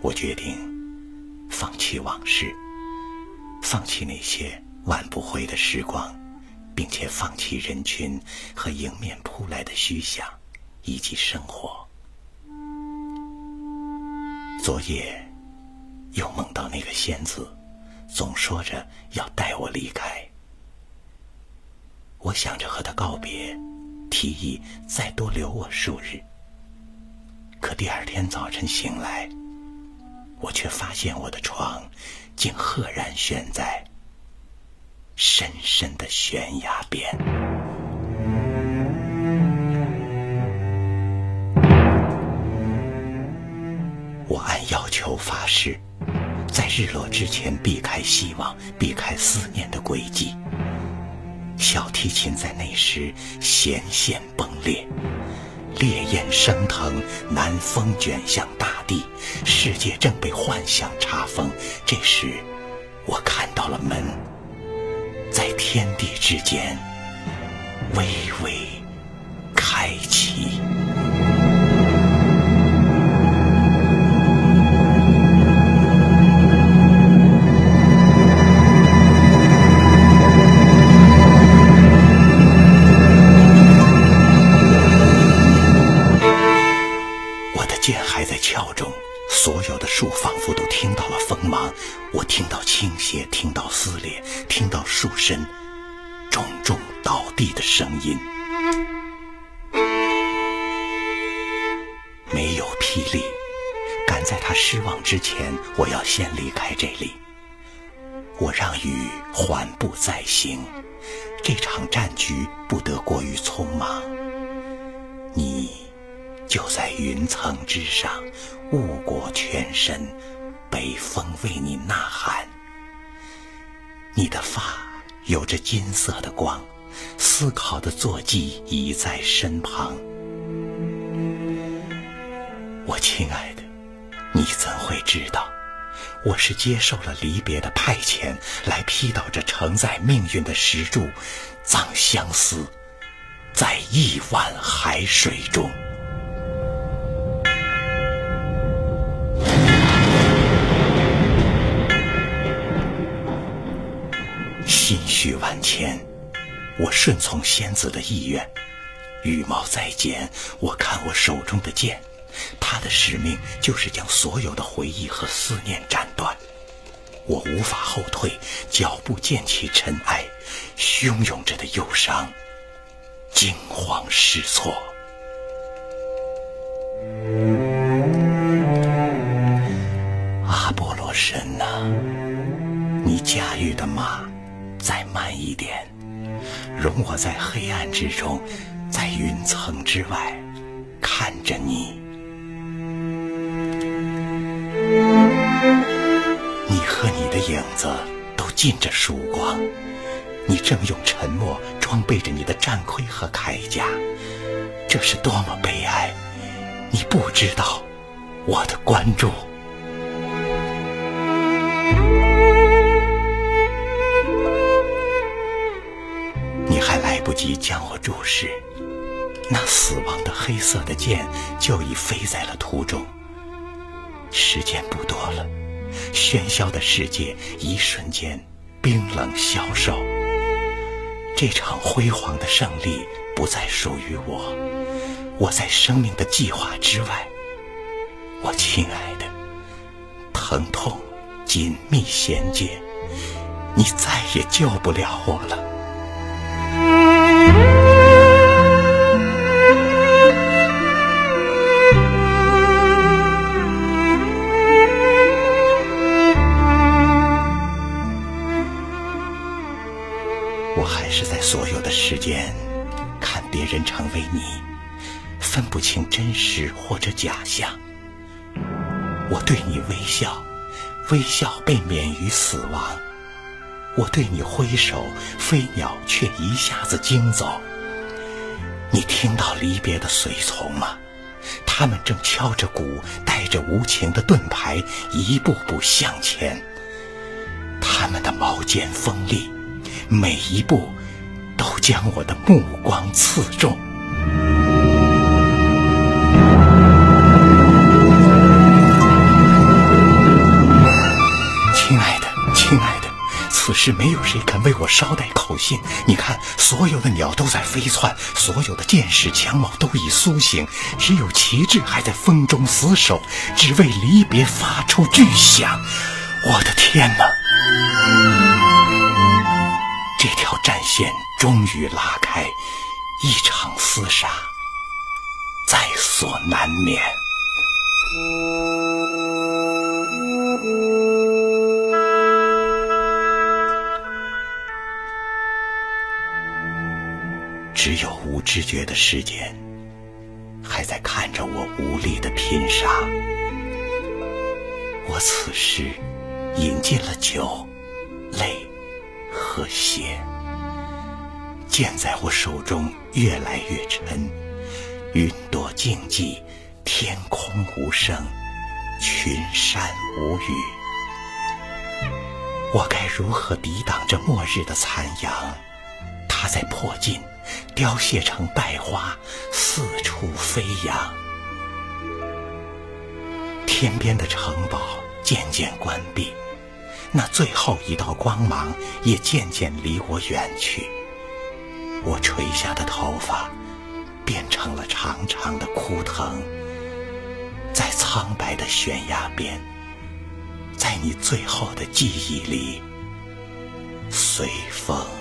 我决定放弃往事，放弃那些挽不回的时光，并且放弃人群和迎面扑来的虚想，以及生活。昨夜又梦到那个仙子，总说着要带我离开。我想着和他告别，提议再多留我数日。可第二天早晨醒来，我却发现我的床竟赫然悬在深深的悬崖边。我按要求发誓，在日落之前避开希望，避开思念的轨迹。小提琴在那时弦线崩裂，烈焰升腾，南风卷向大地，世界正被幻想查封。这时，我看到了门，在天地之间微微峭中，所有的树仿佛都听到了锋芒，我听到倾斜，听到撕裂，听到树身重重倒地的声音。没有霹雳，赶在他失望之前，我要先离开这里。我让雨缓步再行，这场战局不得过于匆忙。就在云层之上，雾裹全身，北风为你呐喊。你的发有着金色的光，思考的坐骑已在身旁。我亲爱的，你怎会知道，我是接受了离别的派遣，来劈倒这承载命运的石柱，葬相思在亿万海水中。雨万千，我顺从仙子的意愿。羽毛再剪，我看我手中的剑，它的使命就是将所有的回忆和思念斩断。我无法后退，脚步溅起尘埃，汹涌着的忧伤，惊慌失措。我在黑暗之中，在云层之外看着你。你和你的影子都浸着曙光，你正用沉默装备着你的战盔和铠甲，这是多么悲哀！你不知道我的关注。即将我注视，那死亡的黑色的剑就已飞在了途中。时间不多了，喧嚣的世界一瞬间冰冷消瘦。这场辉煌的胜利不再属于我，我在生命的计划之外。我亲爱的，疼痛紧密衔接，你再也救不了我了。分不清真实或者假象。我对你微笑，微笑被免于死亡。我对你挥手，飞鸟却一下子惊走。你听到离别的随从吗？他们正敲着鼓，带着无情的盾牌，一步步向前。他们的矛尖锋利，每一步都将我的目光刺中。是没有谁肯为我捎带口信。你看，所有的鸟都在飞窜，所有的剑士枪矛都已苏醒，只有旗帜还在风中死守，只为离别发出巨响。我的天哪！这条战线终于拉开，一场厮杀在所难免。只有无知觉的时间，还在看着我无力的拼杀。我此时饮尽了酒、泪和血，剑在我手中越来越沉，云朵静寂，天空无声，群山无语。我该如何抵挡这末日的残阳？它在迫近。凋谢成败花，四处飞扬。天边的城堡渐渐关闭，那最后一道光芒也渐渐离我远去。我垂下的头发变成了长长的枯藤，在苍白的悬崖边，在你最后的记忆里，随风。